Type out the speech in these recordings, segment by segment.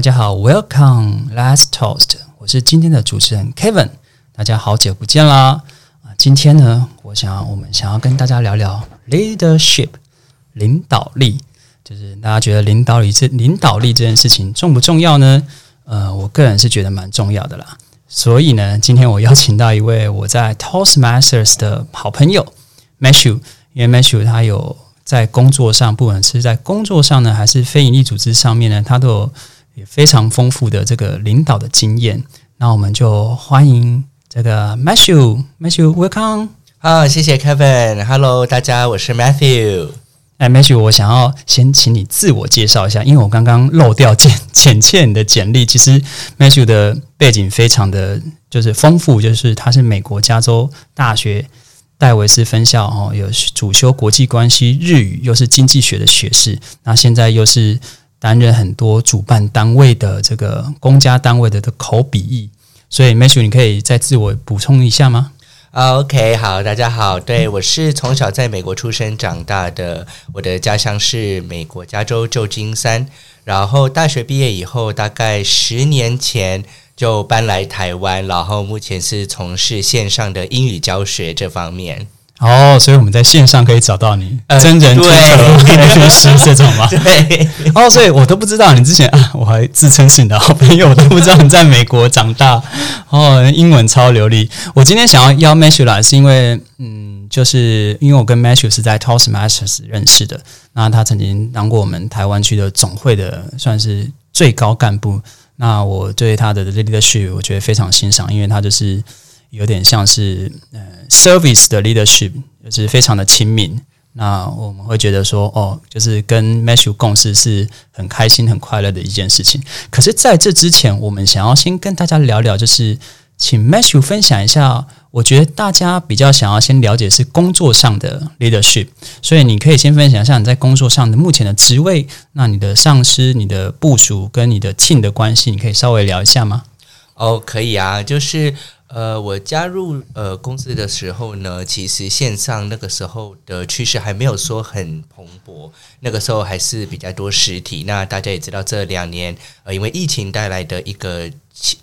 大家好，Welcome Last Toast，我是今天的主持人 Kevin。大家好久不见啦！啊，今天呢，我想我们想要跟大家聊聊 leadership 领导力，就是大家觉得领导力这领导力这件事情重不重要呢？呃，我个人是觉得蛮重要的啦。所以呢，今天我邀请到一位我在 Toastmasters 的好朋友 Matthew，因为 Matthew 他有在工作上，不管是在工作上呢，还是非营利组织上面呢，他都有也非常丰富的这个领导的经验。那我们就欢迎这个 Matthew，Matthew，Welcome。好，谢谢 Kevin。Hello，大家，我是 Matthew。哎，Matthew，我想要先请你自我介绍一下，因为我刚刚漏掉简 简介你的简历。其实 Matthew 的背景非常的就是丰富，就是他是美国加州大学戴维斯分校哦，有主修国际关系、日语，又是经济学的学士。那现在又是担任很多主办单位的这个公家单位的的口笔译。所以 Matthew，你可以再自我补充一下吗？OK，好，大家好，对我是从小在美国出生长大的，我的家乡是美国加州旧金山，然后大学毕业以后，大概十年前就搬来台湾，然后目前是从事线上的英语教学这方面。哦，所以我们在线上可以找到你，呃真人对 tutor 律师这种吗？对，哦，所以我都不知道你之前啊，我还自称是你的好朋友，我都不知道你在美国长大，哦，英文超流利。我今天想要邀 Matthew 来，是因为嗯，就是因为我跟 Matthew 是在 Toastmasters 认识的，那他曾经当过我们台湾区的总会的算是最高干部。那我对他的 leadership 我觉得非常欣赏，因为他就是有点像是呃 service 的 leadership，就是非常的亲民。那我们会觉得说，哦，就是跟 Matthew 共事是很开心、很快乐的一件事情。可是，在这之前，我们想要先跟大家聊聊，就是请 Matthew 分享一下。我觉得大家比较想要先了解是工作上的 leadership，所以你可以先分享一下你在工作上的目前的职位，那你的上司、你的部署跟你的 team 的关系，你可以稍微聊一下吗？哦，可以啊，就是呃，我加入呃公司的时候呢，其实线上那个时候的趋势还没有说很蓬勃，那个时候还是比较多实体。那大家也知道，这两年呃，因为疫情带来的一个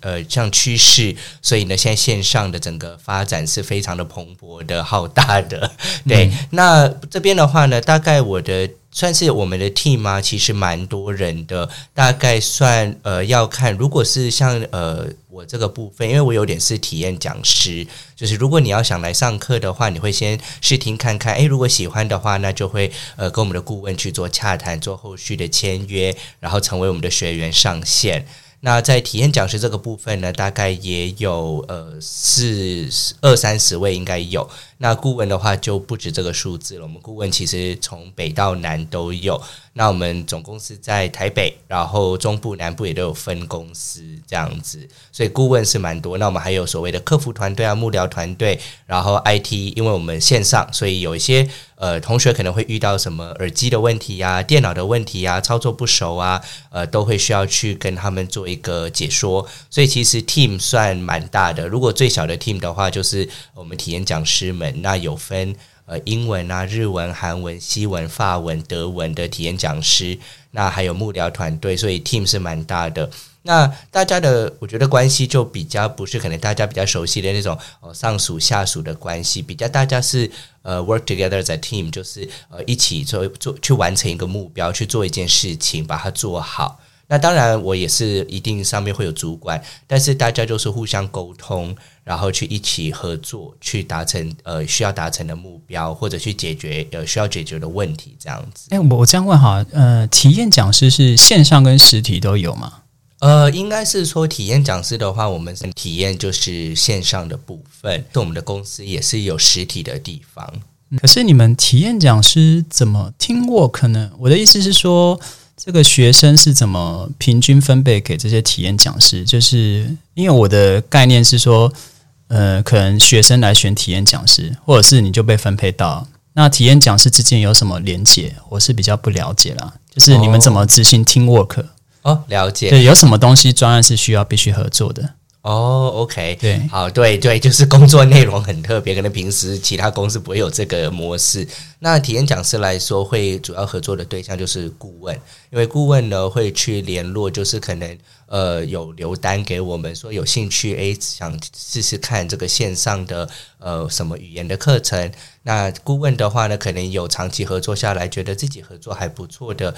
呃像趋势，所以呢，现在线上的整个发展是非常的蓬勃的、浩大的。对，那这边的话呢，大概我的。算是我们的 team 吗，其实蛮多人的，大概算呃要看，如果是像呃我这个部分，因为我有点是体验讲师，就是如果你要想来上课的话，你会先试听看看，诶，如果喜欢的话，那就会呃跟我们的顾问去做洽谈，做后续的签约，然后成为我们的学员上线。那在体验讲师这个部分呢，大概也有呃四二三十位应该有。那顾问的话就不止这个数字了，我们顾问其实从北到南都有。那我们总公司在台北，然后中部、南部也都有分公司这样子，所以顾问是蛮多。那我们还有所谓的客服团队啊、幕僚团队，然后 IT，因为我们线上，所以有一些呃同学可能会遇到什么耳机的问题呀、电脑的问题呀、操作不熟啊，呃，都会需要去跟他们做一个解说。所以其实 team 算蛮大的。如果最小的 team 的话，就是我们体验讲师们，那有分。呃，英文啊、日文、韩文、西文、法文、德文的体验讲师，那还有幕僚团队，所以 team 是蛮大的。那大家的，我觉得关系就比较不是可能大家比较熟悉的那种哦上属下属的关系，比较大家是呃 work together as a team，就是呃一起做做去完成一个目标，去做一件事情，把它做好。那当然，我也是一定上面会有主管，但是大家就是互相沟通，然后去一起合作，去达成呃需要达成的目标，或者去解决呃需要解决的问题，这样子。哎、我我这样问哈，呃，体验讲师是线上跟实体都有吗？呃，应该是说体验讲师的话，我们体验就是线上的部分，对我们的公司也是有实体的地方。可是你们体验讲师怎么听 work 呢？我的意思是说，这个学生是怎么平均分配给这些体验讲师？就是因为我的概念是说，呃，可能学生来选体验讲师，或者是你就被分配到。那体验讲师之间有什么连结？我是比较不了解啦。就是你们怎么执行 team work？、哦，了解。对，有什么东西专案是需要必须合作的？哦，OK，对好，对对，就是工作内容很特别，可能平时其他公司不会有这个模式。那体验讲师来说，会主要合作的对象就是顾问，因为顾问呢会去联络，就是可能呃有留单给我们说有兴趣，诶，想试试看这个线上的呃什么语言的课程。那顾问的话呢，可能有长期合作下来，觉得自己合作还不错的。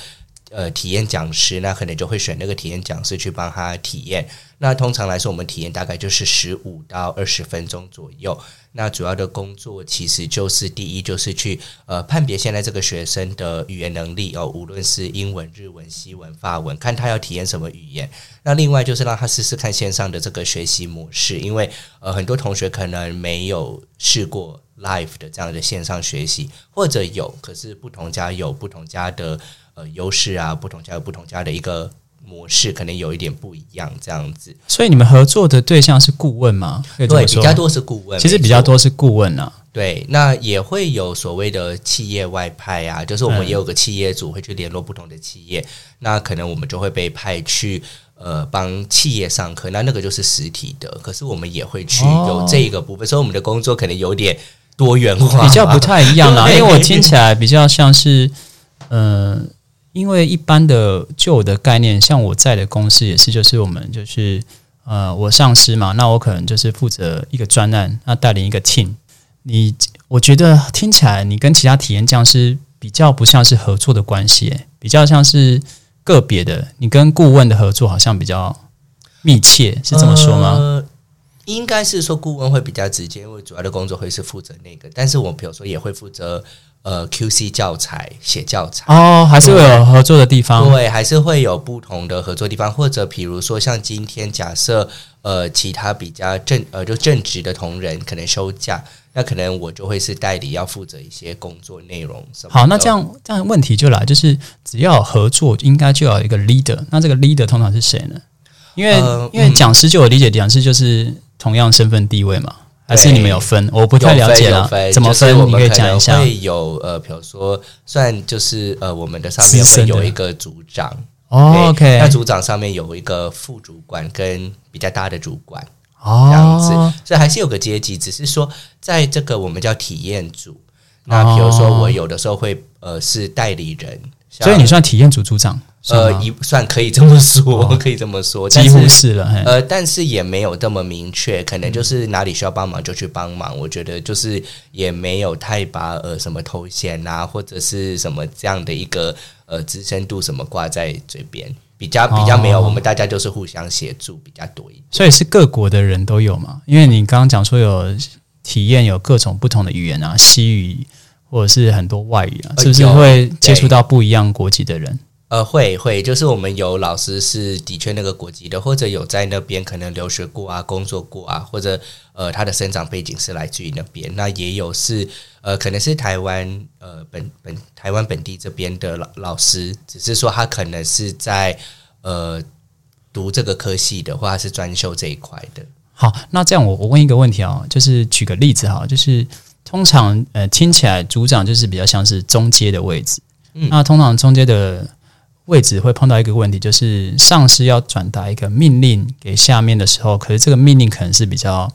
呃，体验讲师那可能就会选那个体验讲师去帮他体验。那通常来说，我们体验大概就是十五到二十分钟左右。那主要的工作其实就是第一，就是去呃判别现在这个学生的语言能力哦，无论是英文、日文、西文、法文，看他要体验什么语言。那另外就是让他试试看线上的这个学习模式，因为呃很多同学可能没有试过 live 的这样的线上学习，或者有，可是不同家有不同家的。呃，优势啊，不同家有不同家的一个模式，可能有一点不一样，这样子。所以你们合作的对象是顾问吗？对，比较多是顾问。其实比较多是顾问啊。对，那也会有所谓的企业外派啊，就是我们也有个企业组会去联络不同的企业，那可能我们就会被派去呃帮企业上课，那那个就是实体的。可是我们也会去有这个部分，所以我们的工作可能有点多元化，比较不太一样啦。因为我听起来比较像是嗯。因为一般的旧的概念，像我在的公司也是，就是我们就是呃，我上司嘛，那我可能就是负责一个专案，那带领一个 team。你我觉得听起来，你跟其他体验讲师比较不像是合作的关系，比较像是个别的。你跟顾问的合作好像比较密切，是这么说吗？应该是说顾问会比较直接，因为主要的工作会是负责那个，但是我比如说也会负责。呃，QC 教材写教材哦，还是会有合作的地方，对，还是会有不同的合作地方，或者比如说像今天假设呃，其他比较正呃就正职的同仁可能休假，那可能我就会是代理，要负责一些工作内容。好，那这样这样问题就来，就是只要合作，应该就要一个 leader，那这个 leader 通常是谁呢？因为因为讲师就我理解，讲师就是同样身份地位嘛。还是你们有分？我不太了解了，怎么分？你可以讲一下。会有呃，比如说，算就是呃，我们的上面会有一个组长，OK，那组长上面有一个副主管跟比较大的主管，哦这样子，所以还是有个阶级，只是说在这个我们叫体验组。那比如说，我有的时候会呃是代理人，所以你算体验组组长。呃，一算可以这么说，可以这么说，几乎是了。呃，但是也没有这么明确，可能就是哪里需要帮忙就去帮忙。我觉得就是也没有太把呃什么头衔啊，或者是什么这样的一个呃资深度什么挂在嘴边，比较比较没有。我们大家就是互相协助比较多一点。所以是各国的人都有嘛？因为你刚刚讲说有体验有各种不同的语言啊，西语或者是很多外语啊，是不是会接触到不一样国籍的人？呃，会会，就是我们有老师是的确那个国籍的，或者有在那边可能留学过啊，工作过啊，或者呃，他的生长背景是来自于那边。那也有是呃，可能是台湾呃本本台湾本地这边的老老师，只是说他可能是在呃读这个科系的，或者是专修这一块的。好，那这样我我问一个问题啊，就是举个例子哈，就是通常呃听起来组长就是比较像是中阶的位置，嗯，那通常中阶的。位置会碰到一个问题，就是上司要转达一个命令给下面的时候，可是这个命令可能是比较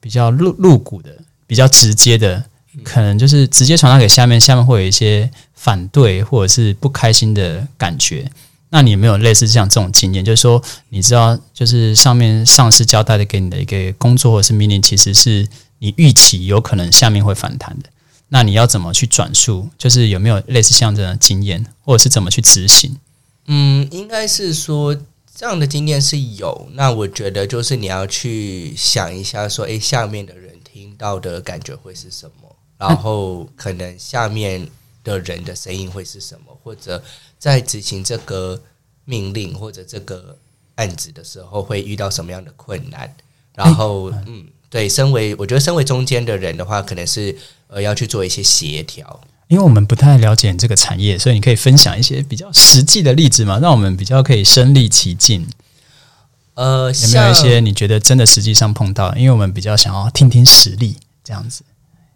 比较露露骨的、比较直接的，可能就是直接传达给下面，下面会有一些反对或者是不开心的感觉。那你有没有类似像这种经验？就是说，你知道，就是上面上司交代的给你的一个工作或是命令，其实是你预期有可能下面会反弹的。那你要怎么去转述？就是有没有类似像这样的经验，或者是怎么去执行？嗯，应该是说这样的经验是有。那我觉得就是你要去想一下，说，诶，下面的人听到的感觉会是什么？然后可能下面的人的声音会是什么？或者在执行这个命令或者这个案子的时候，会遇到什么样的困难？然后，嗯。对，身为我觉得身为中间的人的话，可能是呃要去做一些协调，因为我们不太了解这个产业，所以你可以分享一些比较实际的例子嘛，让我们比较可以身临其境。呃，有没有一些你觉得真的实际上碰到？因为我们比较想要听听实例这样子。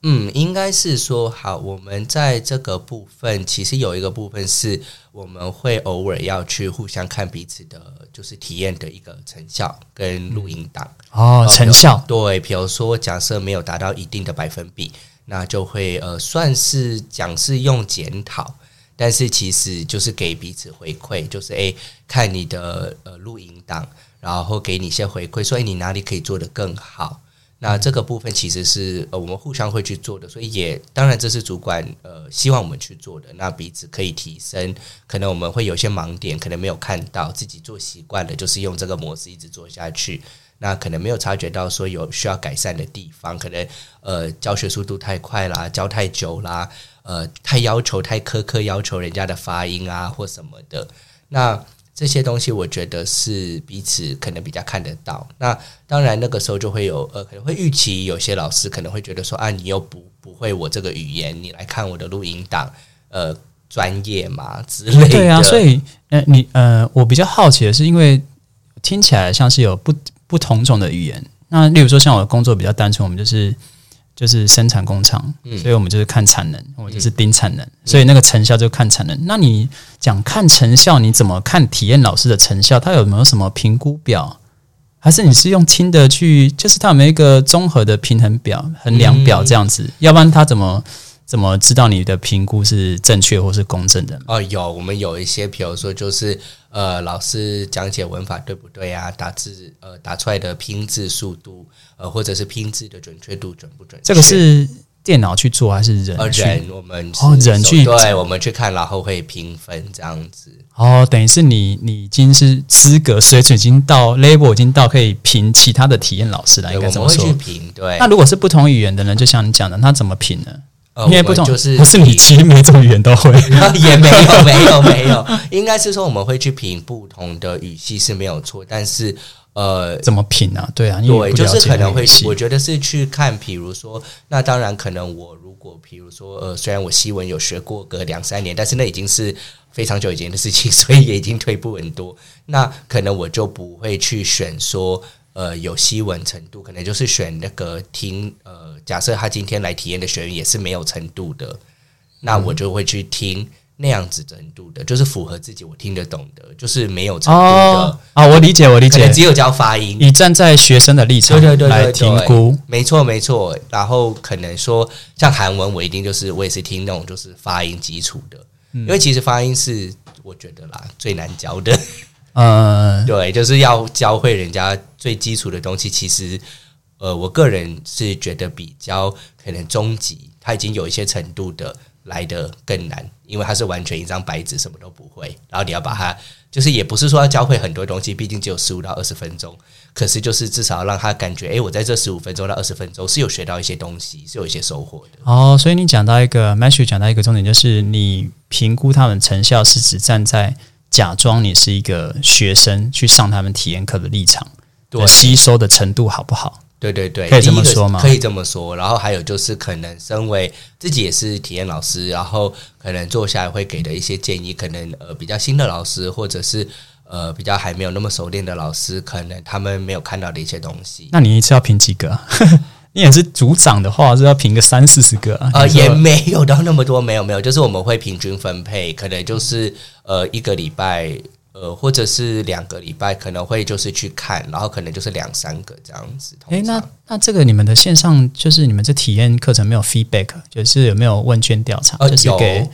嗯，应该是说好，我们在这个部分其实有一个部分是我们会偶尔要去互相看彼此的，就是体验的一个成效跟录音档哦，成效对，比如说假设没有达到一定的百分比，那就会呃算是讲是用检讨，但是其实就是给彼此回馈，就是诶看你的呃录音档，然后给你一些回馈，所以你哪里可以做得更好。那这个部分其实是呃我们互相会去做的，所以也当然这是主管呃希望我们去做的。那彼此可以提升，可能我们会有些盲点，可能没有看到自己做习惯了，就是用这个模式一直做下去。那可能没有察觉到说有需要改善的地方，可能呃教学速度太快啦，教太久啦，呃太要求太苛刻，要求人家的发音啊或什么的。那这些东西我觉得是彼此可能比较看得到。那当然那个时候就会有呃可能会预期有些老师可能会觉得说啊你又不不会我这个语言，你来看我的录音档，呃专业嘛之类的。对啊，所以呃你呃我比较好奇的是，因为听起来像是有不不同种的语言。那例如说像我的工作比较单纯，我们就是。就是生产工厂，所以我们就是看产能，我们就是盯产能，所以那个成效就看产能。那你讲看成效，你怎么看体验老师的成效？他有没有什么评估表？还是你是用听的去？就是他有没有一个综合的平衡表、衡量表这样子？要不然他怎么？怎么知道你的评估是正确或是公正的？哦，有，我们有一些，比如说，就是呃，老师讲解文法对不对啊？打字呃，打出来的拼字速度，呃，或者是拼字的准确度准不准？这个是电脑去做还是人？呃，人，我们哦，人去对，我们去看，然后会评分这样子。哦，等于是你，你已经是资格水准已经到 level 已经到可以评其他的体验老师了，应该怎么说？评对。那如果是不同语言的人，就像你讲的，他怎么评呢？因为不同，就是不是你其实每种语言都会，也没有没有没有，应该是说我们会去评不同的语系是没有错，但是呃，怎么评啊？对啊，对，就是可能会，我觉得是去看，比如说，那当然可能我如果比如说呃，虽然我西文有学过个两三年，但是那已经是非常久以前的事情，所以也已经退步很多，那可能我就不会去选说。呃，有吸文程度，可能就是选那个听。呃，假设他今天来体验的学员也是没有程度的，那我就会去听那样子程度的，就是符合自己我听得懂的，就是没有程度的啊。我理解，我理解，只有教发音。你站在学生的立场来评估，没错没错。然后可能说像韩文，我一定就是我也是听那种就是发音基础的，因为其实发音是我觉得啦最难教的。嗯，对，就是要教会人家最基础的东西。其实，呃，我个人是觉得比较可能终极，他已经有一些程度的来的更难，因为他是完全一张白纸，什么都不会。然后你要把它，就是也不是说要教会很多东西，毕竟只有十五到二十分钟。可是就是至少让他感觉，哎，我在这十五分钟到二十分钟是有学到一些东西，是有一些收获的。哦，所以你讲到一个 Matthew 讲到一个重点，就是你评估他们成效是指站在。假装你是一个学生去上他们体验课的立场，对吸收的程度好不好？对对对，可以这么说吗？可以这么说。然后还有就是，可能身为自己也是体验老师，然后可能坐下来会给的一些建议，可能呃比较新的老师，或者是呃比较还没有那么熟练的老师，可能他们没有看到的一些东西。那你一次要评几个？你也是组长的话，是要评个三四十个啊？也没有到那么多，没有没有，就是我们会平均分配，可能就是呃一个礼拜，呃或者是两个礼拜，可能会就是去看，然后可能就是两三个这样子。诶，那那这个你们的线上就是你们这体验课程没有 feedback，就是有没有问卷调查？就是给。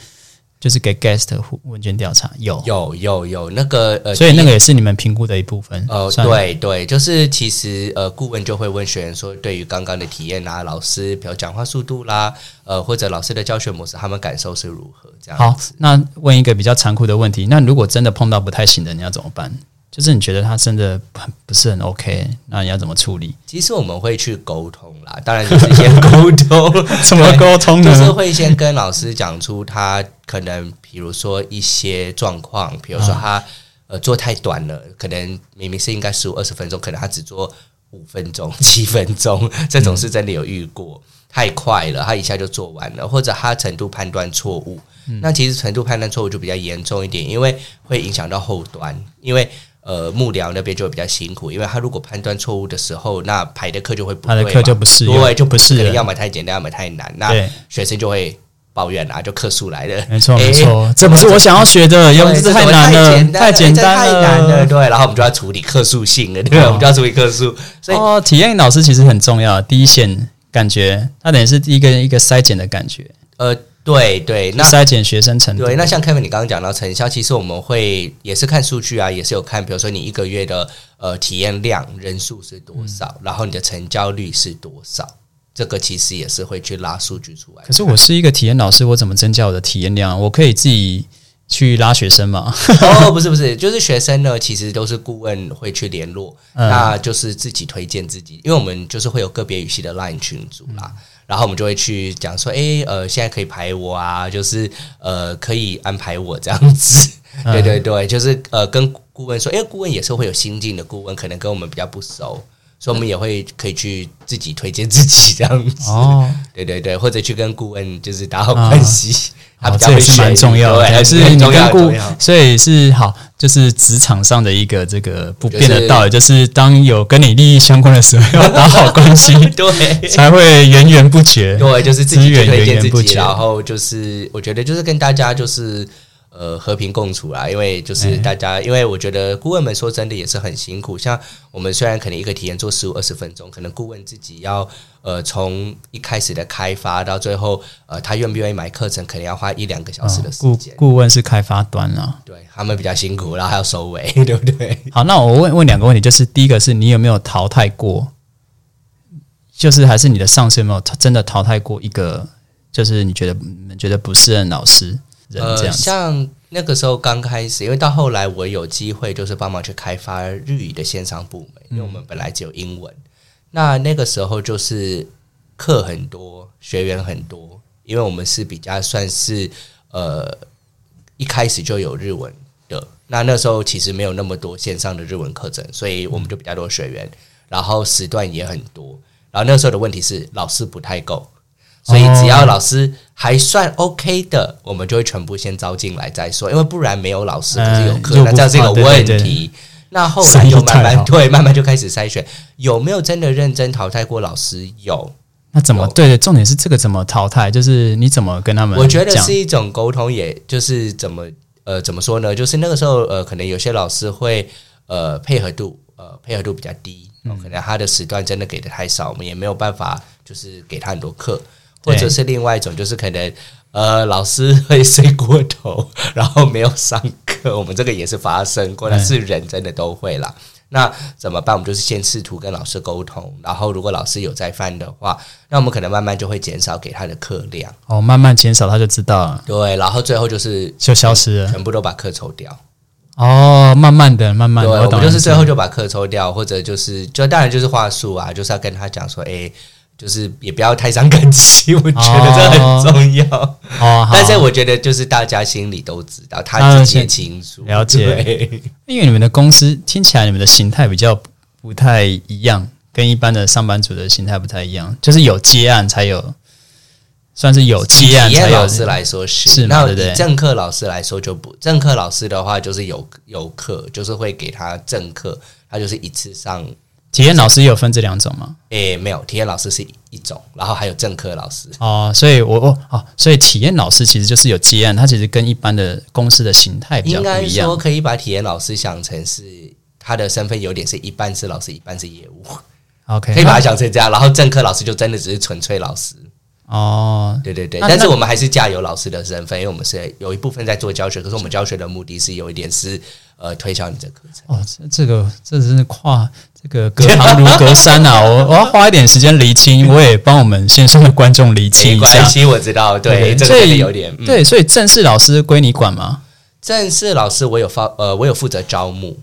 就是给 guest 问卷调查，有有有有那个呃，所以那个也是你们评估的一部分。呃，对对，就是其实呃，顾问就会问学员说，对于刚刚的体验啊，老师比如讲话速度啦，呃，或者老师的教学模式，他们感受是如何？这样好，那问一个比较残酷的问题，那如果真的碰到不太行的，你要怎么办？就是你觉得他真的很不是很 OK，那你要怎么处理？其实我们会去沟通啦，当然就是先沟通，怎么沟通呢？就是会先跟老师讲出他可能，比如说一些状况，比如说他呃做太短了，可能明明是应该十五二十分钟，可能他只做五分钟、七分钟，这种是真的有遇过。太快了，他一下就做完了，或者他程度判断错误。那其实程度判断错误就比较严重一点，因为会影响到后端，因为。呃幕僚那边就会比较辛苦，因为他如果判断错误的时候，那排的课就会不他的课就不适用对，就不是可能要么太简单，要么太难，那，学生就会抱怨啦，就课数来了。没错诶没错，这不是我想要学的，要不对这太难了，太太简单太难了，对，然后我们就要处理课数性了，对，哦我们就要处理课数，所以哦，体验老师其实很重要，第一线感觉，他等于是第一个一个筛检的感觉，呃，对对，那筛减学生程度。对，那像 Kevin 你刚刚讲到成效，其实我们会也是看数据啊，也是有看，比如说你一个月的呃体验量人数是多少，然后你的成交率是多少，这个其实也是会去拉数据出来。可是我是一个体验老师，我怎么增加我的体验量？我可以自己去拉学生嘛？哦，不是不是，就是学生呢，其实都是顾问会去联络，嗯那就是自己推荐自己，因为我们就是会有个别语系的 Line 群组啦。然后我们就会去讲说，诶，呃，现在可以排我啊，就是呃，可以安排我这样子。嗯。对对对，就是呃，跟顾问说，因为顾问也是会有新进的顾问，可能跟我们比较不熟，所以我们也会可以去自己推荐自己这样子。哦，对对对，或者去跟顾问就是打好关系，他好，比较会蛮重要的，还是你跟顾很重要，所以是好，就是职场上的一个这个不变的道理，就是当有跟你利益相关的时候，要打好关系，对。才会源源不绝。对，就是自己去资源推荐自己，源源不绝然后就是我觉得就是跟大家就是呃和平共处啦，因为就是哎大家，因为我觉得顾问们说真的也是很辛苦，像我们虽然可能一个体验做十五二十分钟，可能顾问自己要呃从一开始的开发到最后呃他愿不愿意买课程，可能要花一两个小时的时顾间，顾问是开发端啊。对他们比较辛苦，然后还要收尾，对不对？好，那我问问两个问题，就是第一个是你有没有淘汰过，就是还是你的上司有没有真的淘汰过一个，就是你觉得你们觉得不适任老师呃，像那个时候刚开始，因为到后来我有机会就是帮忙去开发日语的线上部门，因为我们本来只有英文。那那个时候就是课很多，学员很多，因为我们是比较算是呃一开始就有日文的。那那时候其实没有那么多线上的日文课程，所以我们就比较多学员，然后时段也很多。然后那时候的问题是老师不太够，所以只要老师还算 OK 的，我们就会全部先招进来再说，因为不然没有老师可是有课，呃那这样是一个入不对问题。那后来生意就慢慢对，慢慢就开始筛选，有没有真的认真淘汰过老师？有，那怎么有对对？重点是这个怎么淘汰？就是你怎么跟他们我觉得是一种沟通，也就是怎么呃怎么说呢？就是那个时候呃，可能有些老师会呃配合度呃配合度比较低，可能他的时段真的给的太少，我们也没有办法就是给他很多课，或者是另外一种就是可能呃老师会睡过头，然后没有上课，我们这个也是发生过，嗯但是人真的都会啦。那怎么办？我们就是先试图跟老师沟通，然后如果老师有在犯的话，那我们可能慢慢就会减少给他的课量。哦，慢慢减少，他就知道了，对，然后最后就是就消失了。全部都把课抽掉。哦，慢慢的，慢慢对，的，我们就是最后就把课抽掉，或者就是就当然就是话术啊，就是要跟他讲说，哎、就是也不要太伤感情，我觉得这很重要。哦，但是我觉得就是大家心里都知道，他啊自己也清楚，了解。因为你们的公司听起来你们的形态比较不太一样，跟一般的上班族的形态不太一样，就是有接案才有，算是有接案体才有验老师来说是，是嘛那对不对？以正课老师来说就不，正课老师的话就是有有课，就是会给他正课，他就是一次上。体验老师也有分这两种吗？诶、没有，体验老师是一种，然后还有正课老师。哦，所以我我哦，所以体验老师其实就是有接案，它其实跟一般的公司的形态比较不一样说。可以把体验老师想成是他的身份有点是一半是老师，一半是业务，OK，可以把它想成这样。然后正科老师就真的只是纯粹老师，哦，对对对。但是我们还是加油老师的身份，因为我们是有一部分在做教学，可是我们教学的目的是有一点是呃推销你这课程。哦，这这个这真是跨这个隔行如隔山啊！我我要花一点时间厘清，我也帮我们线上的观众厘清没一下。关系，我知道，对，这个所以有点。嗯、对，所以正式老师归你管吗？正式老师我有发呃，我有负责招募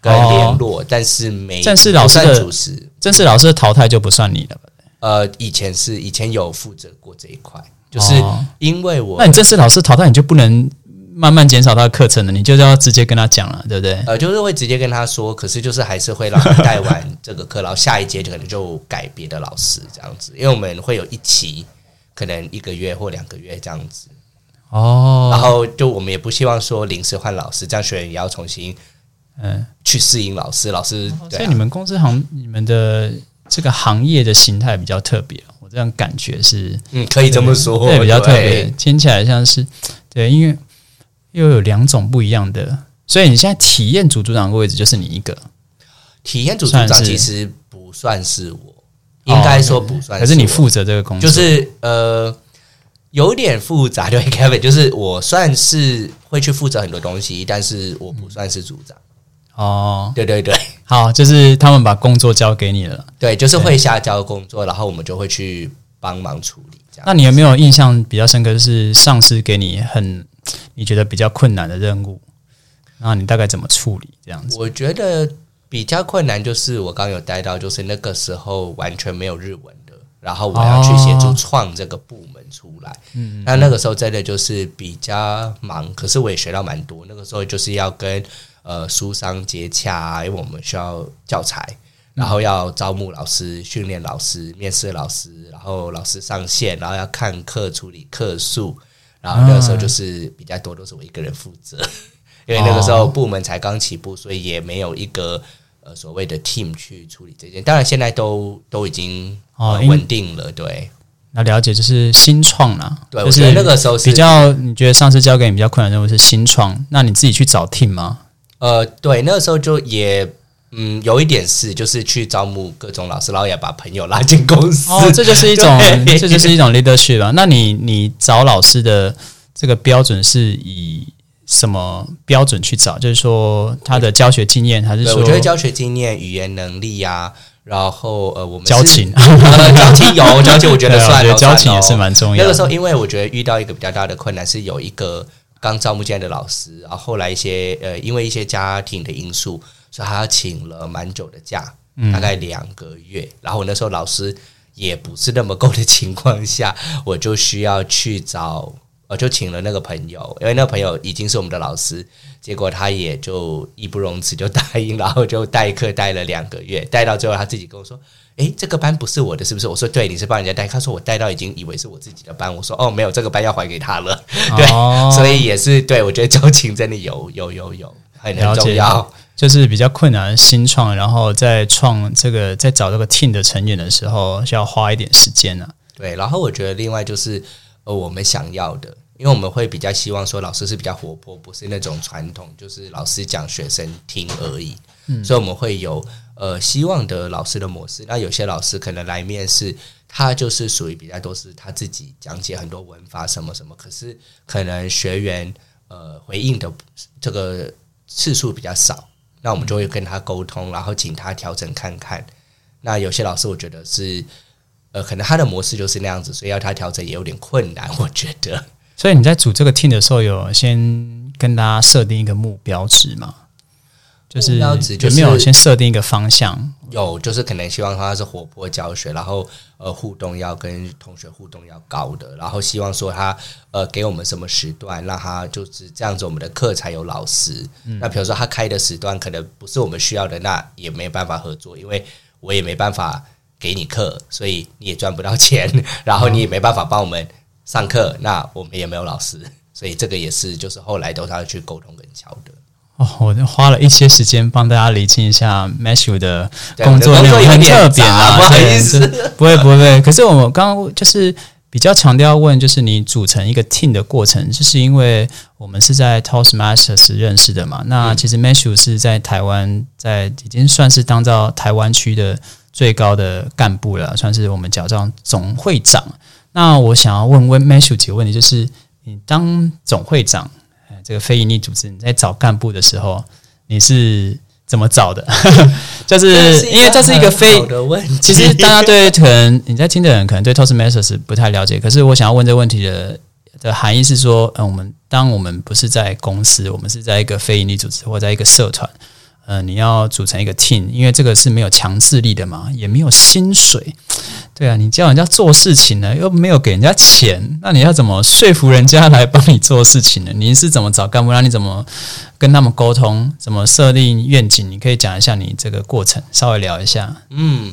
跟哦联络，但是没正式老师的主持。正式老师的淘汰就不算你了？呃，以前是以前有负责过这一块，就是哦因为我那你正式老师淘汰，你就不能慢慢减少他的课程了，你就是要直接跟他讲了，对不对？呃，就是会直接跟他说，可是就是还是会让他带完这个课，然后下一节可能就改别的老师这样子，因为我们会有一期，可能一个月或两个月这样子，哦，然后就我们也不希望说临时换老师，这样学员也要重新嗯，去适应老师，老师所以你，们公司行你们的这个行业的形态比较特别，我这样感觉是嗯，可以这么说，对比较特别，听起来像是对，因为又有两种不一样的，所以你现在体验组组长的位置就是你一个，体验组组长其实不算是我，应该说不算可是你负责这个工作，就是呃有点复杂，对 Kevin，就是我算是会去负责很多东西，但是我不算是组长。哦，对对对。好，就是他们把工作交给你了。对，就是会下交工作，然后我们就会去帮忙处理这样。那你有没有印象比较深刻，就是上司给你很你觉得比较困难的任务，然后你大概怎么处理这样子？我觉得比较困难就是我刚刚有带到，就是那个时候完全没有日文的，然后我要去协助创这个部门出来。嗯，那那个时候真的就是比较忙，可是我也学到蛮多。那个时候就是要跟呃书商接洽啊，因为我们需要教材。然后要招募老师、训练老师、面试老师，然后老师上线，然后要看课、处理课数，然后那个时候就是比较多都是我一个人负责，因为那个时候部门才刚起步，所以也没有一个呃所谓的 team 去处理这件。当然现在都都已经呃哦稳定了，对那了解就是新创啦，对，就是那个时候是比较你觉得上次交给你比较困难的任务是新创，那你自己去找 team 吗？呃对，那个时候就也。嗯，有一点是，就是去招募各种老师，然后也把朋友拉进公司。哦，这就是一种，这就是一种 leadership 啊。那你你找老师的这个标准是以什么标准去找？就是说他的教学经验，还是，说我觉得教学经验、语言能力呀、然后呃，我们交情？呃，交情有交情，我觉得算 了，交情也是蛮重要的。那个时候，因为我觉得遇到一个比较大的困难是有一个刚招募进来的老师，然后后来一些呃，因为一些家庭的因素，所以他请了蛮久的假，嗯大概两个月。然后那时候老师也不是那么够的情况下，我就需要去找。我就请了那个朋友，因为那个朋友已经是我们的老师，结果他也就义不容辞就答应，然后就代课带了两个月，带到最后他自己跟我说：“诶，这个班不是我的，是不是？”我说：“对，你是帮人家带。”他说：“我带到已经以为是我自己的班。”我说：“哦，没有，这个班要还给他了。”对，哦所以也是对我觉得交情真的有有有有很很重要。就是比较困难的新创，然后在创这个在找这个 team 的成员的时候，需要花一点时间啊呢、对，然后我觉得另外就是呃，我们想要的，因为我们会比较希望说老师是比较活泼，不是那种传统，就是老师讲学生听而已。嗯所以我们会有呃希望的老师的模式。那有些老师可能来面试，他就是属于比较多是他自己讲解很多文法什么什么，可是可能学员呃回应的这个次数比较少，那我们就会跟他沟通，然后请他调整看看。那有些老师我觉得是。呃，可能他的模式就是那样子，所以要他调整也有点困难，我觉得。所以你在组这个 team 的时候，有先跟大家设定一个目标值吗？就是有没有先设定一个方向？有，就是可能希望他是活泼教学，然后呃互动要跟同学互动要高的，然后希望说他呃给我们什么时段，让他就是这样子，我们的课才有老师。那比如说他开的时段可能不是我们需要的，那也没办法合作，因为我也没办法给你课，所以你也赚不到钱，然后你也没办法帮我们上课，那我们也没有老师，所以这个也是就是后来都是要去沟通跟敲的。哦，我花了一些时间帮大家理清一下 Matthew 的工作内容，很特别啊，不好意思不会不会不会。可是我刚刚就是比较强调问，就是你组成一个 team 的过程，就是因为我们是在 Toastmasters 认识的嘛。那其实 Matthew 是在台湾，在已经算是当到台湾区的最高的干部了，算是我们叫上总会长。那我想要问问 Matthew 几个问题，就是你当总会长。呃这个非营利组织，你在找干部的时候，你是怎么找的？就是因为这是一个非的问题，其实大家对可能你在听的人可能对 Toastmasters 不太了解，可是我想要问这个问题的的含义是说，嗯，我们当我们不是在公司，我们是在一个非营利组织或在一个社团，呃，你要组成一个 team，因为这个是没有强制力的嘛，也没有薪水，对啊，你叫人家做事情呢，又没有给人家钱，那你要怎么说服人家来帮你做事情呢？你是怎么找干部？那你怎么跟他们沟通？怎么设定愿景？你可以讲一下你这个过程，稍微聊一下。嗯，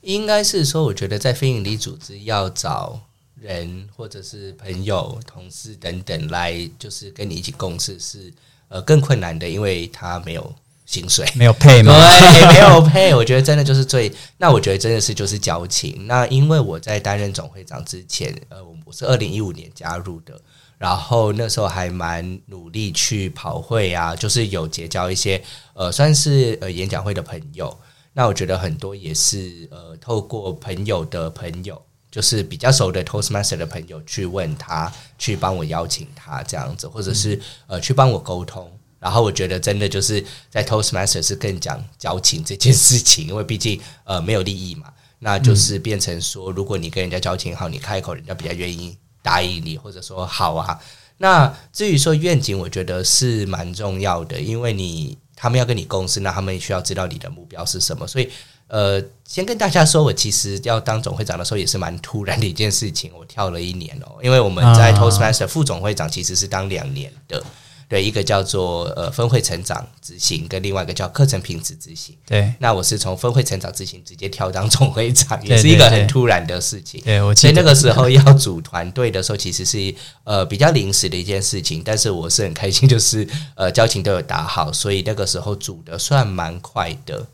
应该是说，我觉得在非营利组织要找人或者是朋友、同事等等来，就是跟你一起共事是呃更困难的，因为他没有薪水，没有配吗？对，没有配。我觉得真的就是最，那我觉得真的是就是交情。那因为我在担任总会长之前，呃，我是二零一五年加入的，然后那时候还蛮努力去跑会啊，就是有结交一些呃，算是呃演讲会的朋友。那我觉得很多也是呃，透过朋友的朋友，就是比较熟的 Toastmaster 的朋友去问他，去帮我邀请他这样子，或者是呃去帮我沟通。然后我觉得真的就是在 Toastmaster 是更讲交情这件事情，因为毕竟呃没有利益嘛，那就是变成说，如果你跟人家交情好，你开口人家比较愿意答应你，或者说好啊。那至于说愿景，我觉得是蛮重要的，因为你他们要跟你共事，那他们需要知道你的目标是什么。所以呃，先跟大家说，我其实要当总会长的时候也是蛮突然的一件事情，我跳了一年哦，因为我们在 Toastmaster 副总会长其实是当两年的。对，一个叫做呃分会成长执行，跟另外一个叫课程品质执行。对，那我是从分会成长执行直接跳当总会长，也是一个很突然的事情。对，我所以那个时候要组团队的时候，其实是呃比较临时的一件事情，但是我是很开心，就是呃交情都有打好，所以那个时候组的算蛮快的。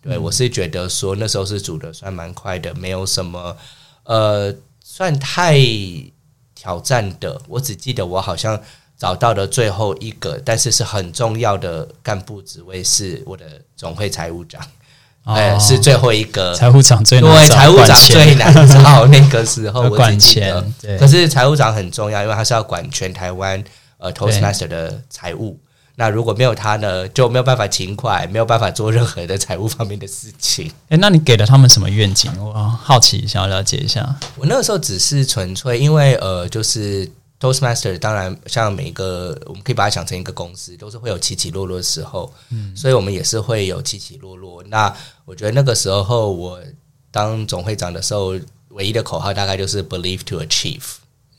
对我是觉得说那时候是组的算蛮快的，没有什么呃算太挑战的。我只记得我好像。找到的最后一个，但是是很重要的干部职位是我的总会财务长，哎，是最后一个财务长最对财务长最难找。那个时候 我管钱，可是财务长很重要，因为他是要管全台湾呃 Toastmaster 的财务。那如果没有他呢，就没有办法勤快，没有办法做任何的财务方面的事情。哎，那你给了他们什么愿景？我好奇想要了解一下。我那个时候只是纯粹因为呃，就是。Toastmaster 当然，像每一个，我们可以把它想成一个公司，都是会有起起落落的时候，嗯，所以我们也是会有起起落落。那我觉得那个时候我当总会长的时候，唯一的口号大概就是 “Believe to achieve”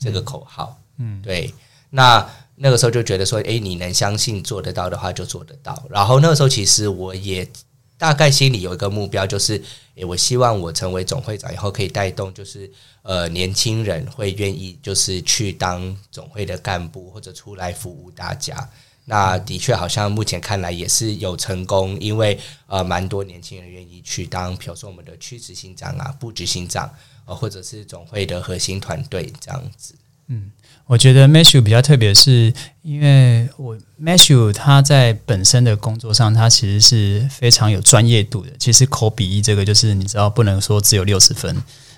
这个口号，嗯，对。那那个时候就觉得说，诶，你能相信做得到的话，就做得到。然后那个时候其实我也。大概心里有一个目标，就是，诶，我希望我成为总会长以后，可以带动，就是呃，年轻人会愿意就是去当总会的干部，或者出来服务大家。那的确好像目前看来也是有成功，因为呃，蛮多年轻人愿意去当，比如说我们的区执行长啊、部执行长，呃，或者是总会的核心团队这样子。嗯。我觉得 Matthew 比较特别，是因为我 Matthew 他在本身的工作上，他其实是非常有专业度的。其实口笔译这个，就是你知道，不能说只有六十分，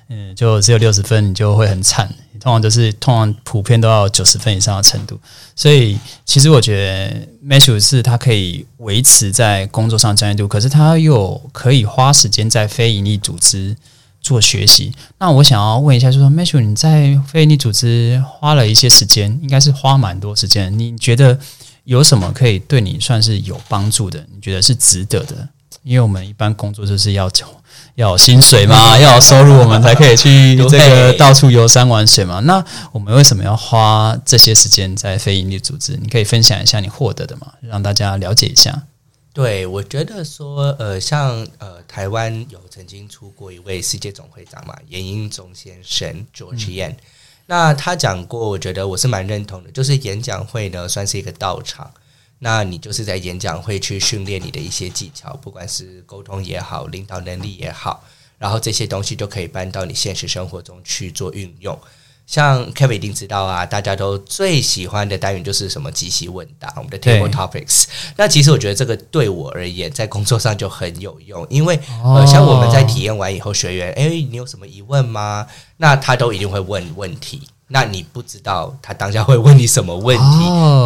嗯，就只有六十分，你就会很惨。通常都是通常普遍都要九十分以上的程度。所以，其实我觉得 Matthew 是他可以维持在工作上专业度，可是他又可以花时间在非营利组织。做学习，那我想要问一下，就说 Matthew，你在非营利组织花了一些时间，应该是花蛮多时间。你觉得有什么可以对你算是有帮助的？你觉得是值得的？因为我们一般工作就是要要有薪水嘛，要有收入，我们才可以去这个到处游山玩水嘛。那我们为什么要花这些时间在非营利组织？你可以分享一下你获得的嘛，让大家了解一下。对，我觉得说，呃，像呃，台湾有曾经出过一位世界总会长嘛，严英总先生 George Yan，那他讲过，我觉得我是蛮认同的，就是演讲会呢算是一个道场，那你就是在演讲会去训练你的一些技巧，不管是沟通也好，领导能力也好，然后这些东西就可以搬到你现实生活中去做运用。像 Kevin 一定知道啊，大家都最喜欢的单元就是什么即席问答，我们的 Table Topics。那其实我觉得这个对我而言，在工作上就很有用，因为呃，像我们在体验完以后，学员哎，你有什么疑问吗？那他都一定会问问题。那你不知道他当下会问你什么问题，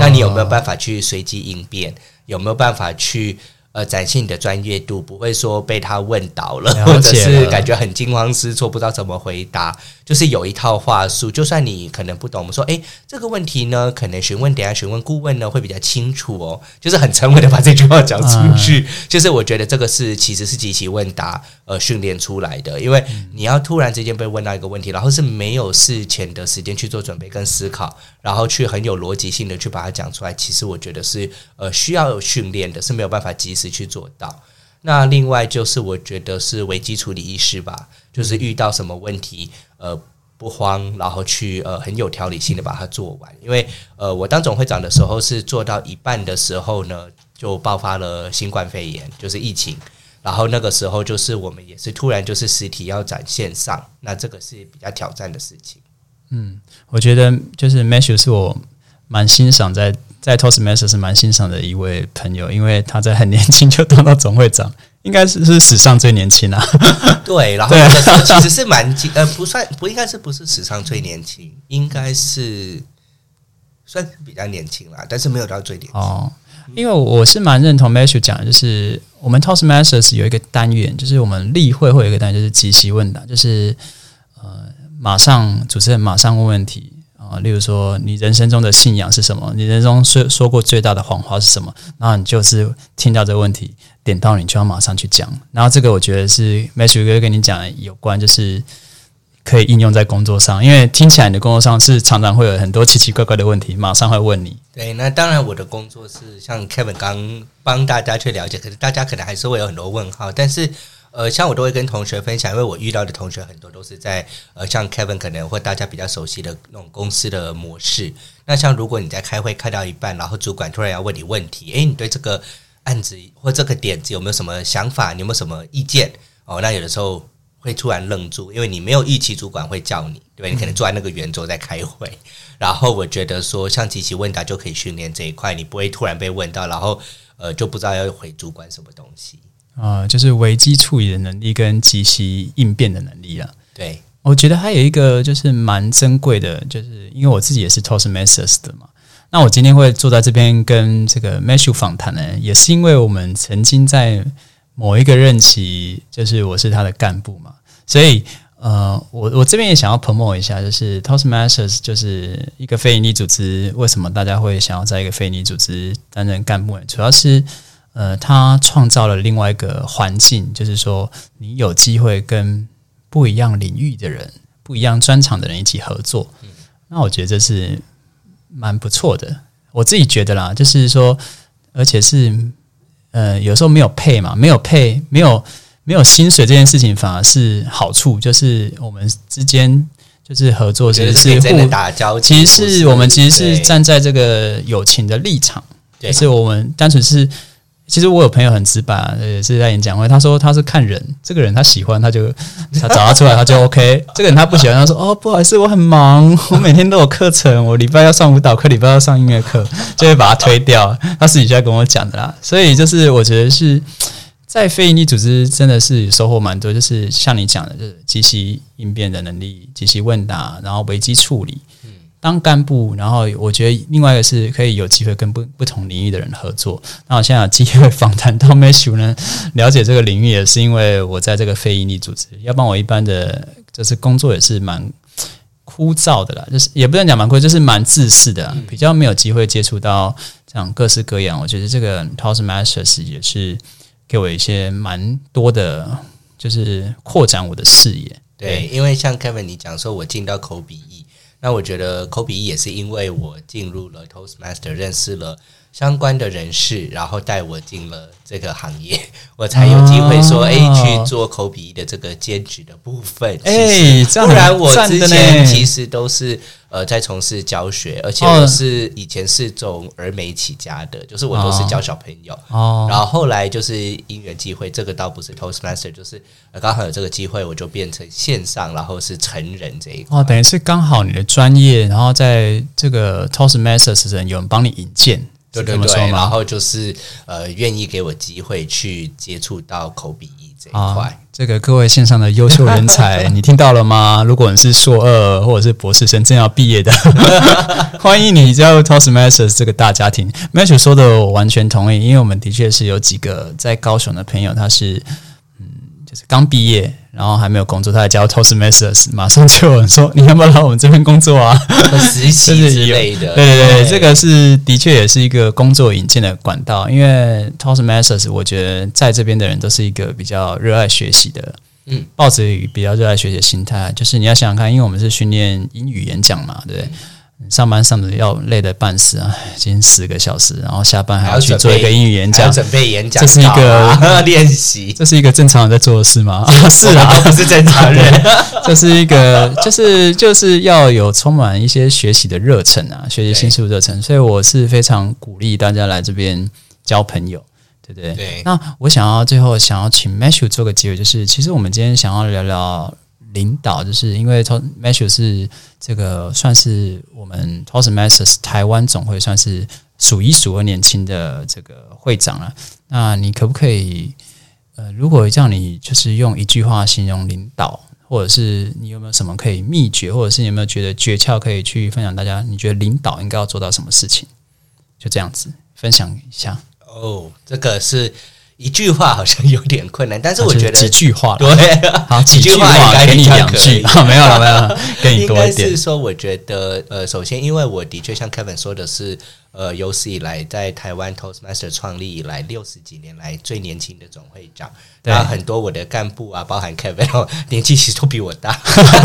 那你有没有办法去随机应变？有没有办法去？呃，展现你的专业度，不会说被他问倒了，或者是感觉很惊慌失措，不知道怎么回答。就是有一套话术，就算你可能不懂，我们说，哎，这个问题呢，可能询问等下询问顾问呢会比较清楚哦。就是很沉稳的把这句话讲出去。就是我觉得这个是其实是极其问答呃训练出来的，因为你要突然之间被问到一个问题，然后是没有事前的时间去做准备跟思考，然后去很有逻辑性的去把它讲出来。其实我觉得是呃需要训练的，是没有办法及时。去做到。那另外就是，我觉得是危机处理意识吧，就是遇到什么问题，呃，不慌，然后去呃很有条理性的把它做完。因为呃我当总会长的时候是做到一半的时候呢，就爆发了新冠肺炎，就是疫情。然后那个时候就是我们也是突然就是实体要展线上，那这个是比较挑战的事情。嗯，我觉得就是 Matthew 是我蛮欣赏在在 Toastmasters 是蛮欣赏的一位朋友，因为他在很年轻就当到总会长，应该是是史上最年轻啊。对，然后其实是蛮呃不算不应该是不是史上最年轻，应该是算是比较年轻啦，但是没有到最年轻。哦，因为我是蛮认同 Matthew 讲的，就是我们 Toastmasters 有一个单元，就是我们例会会有一个单元，就是即席问答，就是呃马上主持人马上问问题啊，例如说你人生中的信仰是什么？你人生中说说过最大的谎话是什么？然后你就是听到这个问题，点到你就要马上去讲。然后这个我觉得是 Matthew 哥跟你讲有关，就是。可以应用在工作上，因为听起来你的工作上是常常会有很多奇奇怪怪的问题，马上会问你。对，那当然我的工作是像 Kevin 刚帮大家去了解，可是大家可能还是会有很多问号。但是呃，像我都会跟同学分享，因为我遇到的同学很多都是在呃，像 Kevin 可能或大家比较熟悉的那种公司的模式。那像如果你在开会开到一半，然后主管突然要问你问题，诶，你对这个案子或这个点子有没有什么想法？你有没有什么意见？哦，那有的时候。会突然愣住，因为你没有预期主管会叫你，对吧？你可能坐在那个圆桌在开会。然后我觉得说，像机器问答就可以训练这一块，你不会突然被问到，然后呃就不知道要回主管什么东西啊，就是危机处理的能力跟及时应变的能力啊。对，我觉得还有一个就是蛮珍贵的，就是因为我自己也是 Toastmasters 的嘛。那我今天会坐在这边跟这个 Matthew 访谈呢，也是因为我们曾经在。某一个任期，就是我是他的干部嘛，所以呃，我我这边也想要 promote 一下，就是 Toastmasters 就是一个非营利组织，为什么大家会想要在一个非营利组织担任干部呢？主要是呃，他创造了另外一个环境，就是说你有机会跟不一样领域的人、不一样专长的人一起合作。那我觉得这是蛮不错的，我自己觉得啦，就是说，而且是。呃，有时候没有配嘛，没有配，没有没有薪水这件事情反而是好处，就是我们之间就是合作，其实是互打交。其实是我们其实是站在这个友情的立场，是我们单纯是。其实我有朋友很直白，也是在演讲会，他说他是看人，这个人他喜欢他就 他找他出来他就 OK，这个人他不喜欢他说哦不好意思我很忙，我每天都有课程，我礼拜要上舞蹈课，礼拜要上音乐课，就会把他推掉。他私底下跟我讲的啦，所以就是我觉得是在非营利组织真的是收获蛮多，就是像你讲的，就是即时应变的能力，即时问答，然后危机处理。当干部，然后我觉得另外一个是可以有机会跟不不同领域的人合作。那我现在有机会访谈到 Matthew 呢，了解这个领域也是因为我在这个非营利组织，要不然我一般的就是工作也是蛮枯燥的啦，就是也不能讲蛮枯燥，就是蛮自私的，比较没有机会接触到这样各式各样。我觉得这个 Toastmasters 也是给我一些蛮多的，就是扩展我的视野。对，因为像 Kevin 你讲说，我进到口笔译。那我觉得口鼻炎也是因为我进入了 Toastmaster，认识了相关的人士，然后带我进了这个行业，我才有机会说哎去做口笔译的这个兼职的部分。哎，不然我之前其实都是。呃，在从事教学，而且我是以前是从儿美起家的，就是我都是教小朋友。哦，然后后来就是因缘际会，这个倒不是 Toastmaster，就是刚好有这个机会，我就变成线上，然后是成人这一块。哦，等于是刚好你的专业，然后在这个 Toastmasters 人有人帮你引荐，对对对，然后就是呃，愿意给我机会去接触到口笔译这一块。这个各位线上的优秀人才，你听到了吗？如果你是硕二或者是博士生正要毕业的，欢迎你加入 Toastmasters 这个大家庭。Matthew 说的我完全同意，因为我们的确是有几个在高雄的朋友，他是。就是刚毕业，然后还没有工作，他在教 Toastmasters，马上就有人说：“你要不要来我们这边工作啊？” 实习 之类的。对对对，这个是的确也是一个工作引荐的管道。因为 Toastmasters，我觉得在这边的人都是一个比较热爱学习的，嗯，抱着比较热爱学习的心态。就是你要想想看，因为我们是训练英语演讲嘛，对不对？上班上的要累得半死啊，今天十个小时，然后下班还还要去做一个英语演讲，准备演讲啊，这是一个 练习，这是一个正常人在做的事吗？啊 是啊，我不是正常人。这是一个，就是就是要有充满一些学习的热忱啊，学习新事物热忱，所以我是非常鼓励大家来这边交朋友，对不对？对那我想要最后想要请 Matthew 做个结尾，就是其实我们今天想要聊聊领导，就是因为 t o m a s t e r 是这个算是我们 t o s t m a s t e r s 台湾总会算是数一数二年轻的这个会长了。那你可不可以呃，如果让你就是用一句话形容领导，或者是你有没有什么可以秘诀，或者是你有没有觉得诀窍可以去分享大家？你觉得领导应该要做到什么事情？就这样子分享一下。哦，这个是一句话好像有点困难，但是我觉得啊就是几句话，对，好，几句句话给你两句，啊，没有了，没有了，给你应多一点。该是。说，我觉得呃，首先，因为我的确像 Kevin 说的是，呃，有史以来在台湾 Toastmaster 创立以来六十几年来最年轻的总会长。对那很多我的干部啊，包含 Kevin 哦，年纪其实都比我大。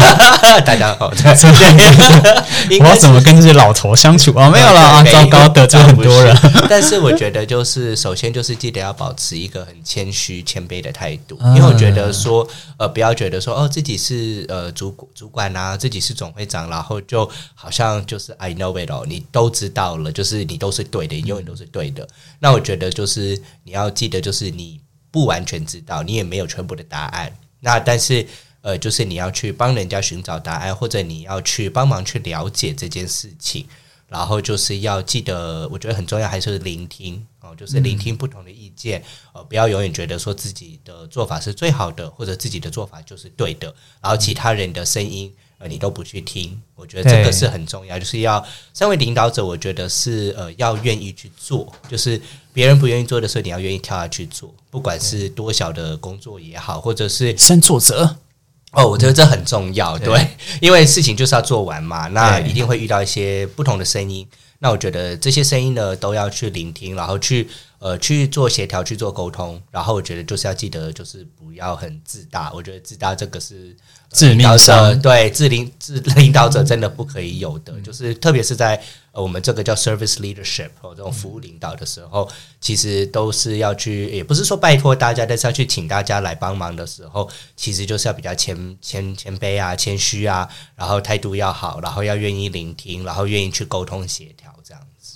大家好，对，我怎么跟这些老头相处啊？没有了啊，糟糕，得罪很多人。。但是我觉得，就是首先就是记得要保持一个很谦虚、谦卑的态度，嗯因为我觉得说，呃，不要觉得说哦自己是呃主主管啊，自己是总会长，然后就好像就是 I know it all，你都知道了，就是你都是对的，你永远都是对的。那我觉得就是你要记得，就是你不完全知道，你也没有全部的答案。那但是呃，就是你要去帮人家寻找答案，或者你要去帮忙去了解这件事情。然后就是要记得，我觉得很重要，还是聆听哦，就是聆听不同的意见，呃，不要永远觉得说自己的做法是最好的，或者自己的做法就是对的，然后其他人的声音呃你都不去听，我觉得这个是很重要，就是要身为领导者，我觉得是呃要愿意去做，就是别人不愿意做的时候，你要愿意跳下去做，不管是多小的工作也好，或者是身作则，哦，我觉得这很重要，对对，因为事情就是要做完嘛，那一定会遇到一些不同的声音。那我觉得这些声音呢，都要去聆听，然后去呃去做协调，去做沟通。然后我觉得就是要记得，就是不要很自大。我觉得自大这个是呃致命领导者伤对自领自领导者真的不可以有的，就是特别是在呃我们这个叫 service leadership 或这种服务领导的时候，其实都是要去，也不是说拜托大家，但是要去请大家来帮忙的时候，其实就是要比较谦谦谦卑啊、谦虚啊，然后态度要好，然后要愿意聆听，然后愿意去沟通协调。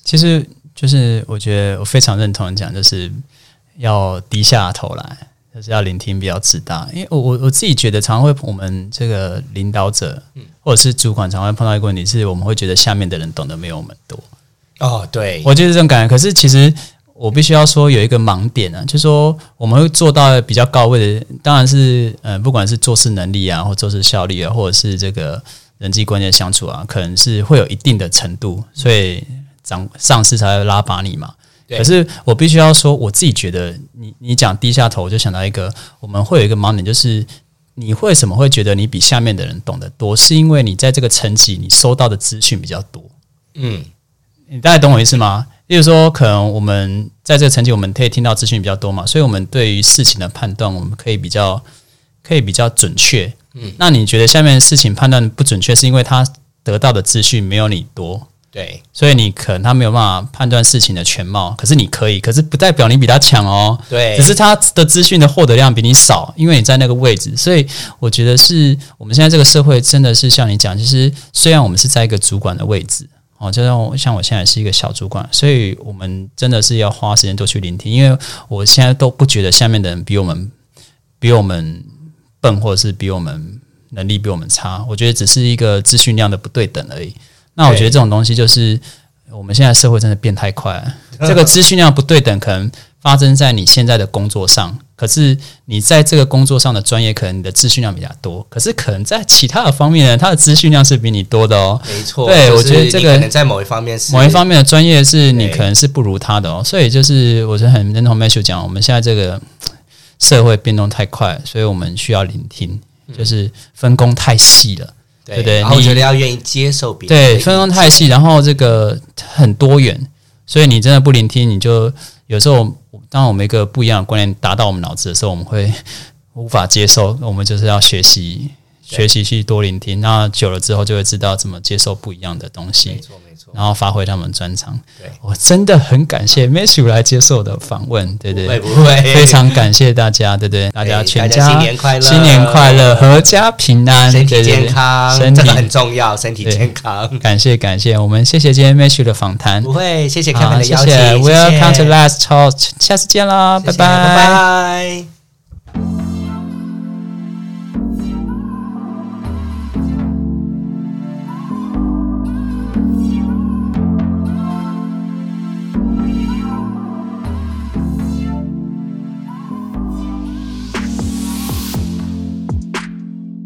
其实就是我觉得我非常认同你讲，就是要低下头来，就是要聆听，不要自大。因为我我我自己觉得，常常会我们这个领导者或者是主管，常常会碰到一个问题，是我们会觉得下面的人懂得没有我们多。哦，对，我就是这种感觉。可是其实我必须要说有一个盲点啊，就是说我们会做到比较高位的，当然是呃，不管是做事能力啊，或做事效率啊，或者是这个人际关系相处啊，可能是会有一定的程度，所以长上司才会拉拔你嘛。可是我必须要说，我自己觉得你你讲低下头，我就想到一个，我们会有一个盲点，就是你为什么会觉得你比下面的人懂得多？是因为你在这个层级你收到的资讯比较多。嗯，你大概懂我意思吗？例如说，可能我们在这个层级，我们可以听到资讯比较多嘛，所以我们对于事情的判断，我们可以比较可以比较准确。嗯，那你觉得下面的事情判断不准确，是因为他得到的资讯没有你多，对，所以你可能他没有办法判断事情的全貌，可是你可以，可是不代表你比他强哦。对，只是他的资讯的获得量比你少，因为你在那个位置，所以我觉得是我们现在这个社会真的是像你讲，其实虽然我们是在一个主管的位置，哦，就像我像我现在是一个小主管，所以我们真的是要花时间多去聆听，因为我现在都不觉得下面的人比我们比我们笨，或者是比我们能力比我们差，我觉得只是一个资讯量的不对等而已。那我觉得这种东西就是我们现在社会真的变太快了，这个资讯量不对等可能发生在你现在的工作上，可是你在这个工作上的专业，可能你的资讯量比较多，可是可能在其他的方面呢，它的资讯量是比你多的哦。没错，对我觉得这个可能在某一方面是某一方面的专业是你可能是不如他的哦，所以就是我是很认同 Matthew 讲，我们现在这个社会变动太快，所以我们需要聆听，就是分工太细了。对对对？然后我你觉得要愿意接受别人对，分工太细，然后这个很多元，所以你真的不聆听，你就有时候当我们一个不一样的观念达到我们脑子的时候，我们会无法接受，我们就是要学习学习去多聆听，那久了之后就会知道怎么接受不一样的东没西，错没错，然后发挥他们专长。对，我真的很感谢 Matthew 来接受我的访问，对对？不会不会，非常感谢大家，对对，大家全家家新年快乐。新年快乐，阖家平安，身体健康，身体这个很重要，身体健康。感谢感谢，我们谢谢今天 Matthew 的访谈，不会，谢谢好，Kevin 的谢邀请谢，Welcome to 谢。谢 Last Talk，下次见啦，拜拜。